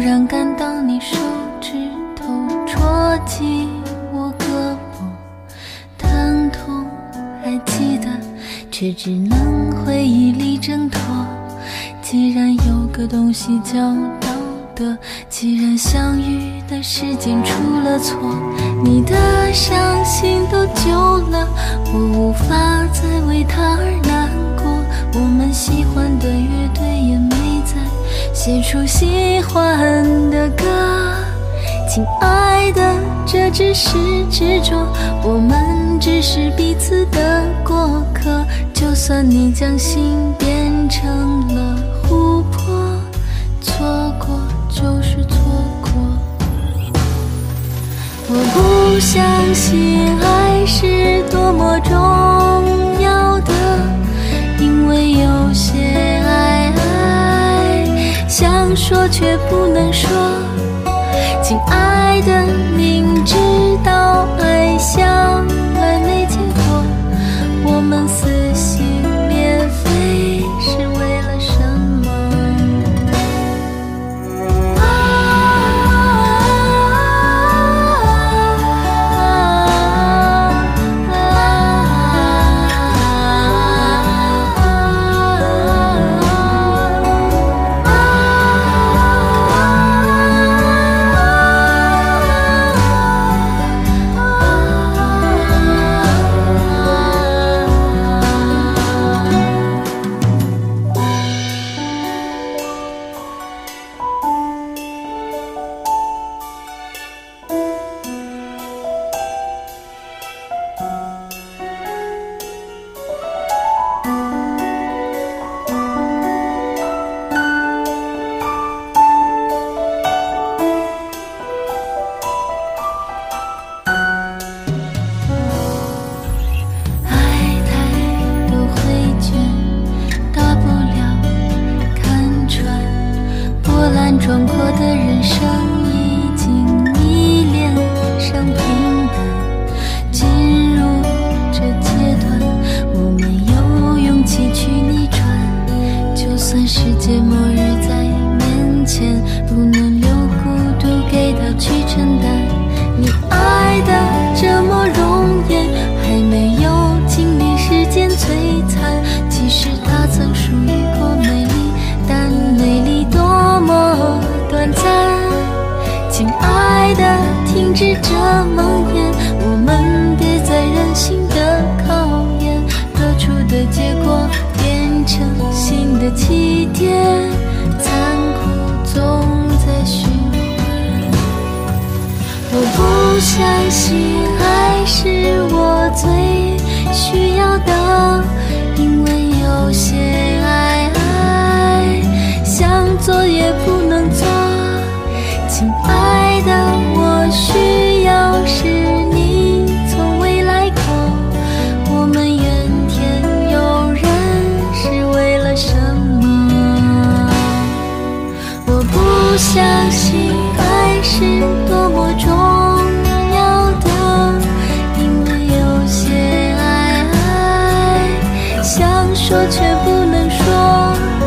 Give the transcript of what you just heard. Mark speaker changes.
Speaker 1: 突然感到你手指头戳进我胳膊，疼痛还记得，却只能回忆里挣脱。既然有个东西叫道德，既然相遇的时间出了错，你的伤心都旧了，我无法再为他而难过。我们喜欢的写出喜欢的歌。亲爱的，这只是执着，我们只是彼此的过客。就算你将心变成了琥珀，错过就是错过。我不相信爱是多么重说却不能说。亲爱的，明知道爱笑壮阔的人生。亲爱的，停止这梦魇，我们别再任性的考验，得出的结果变成新的起点，残酷总在循环。我不相信爱是我最需要的，相信爱是多么重要的因为有些爱想说却不能说。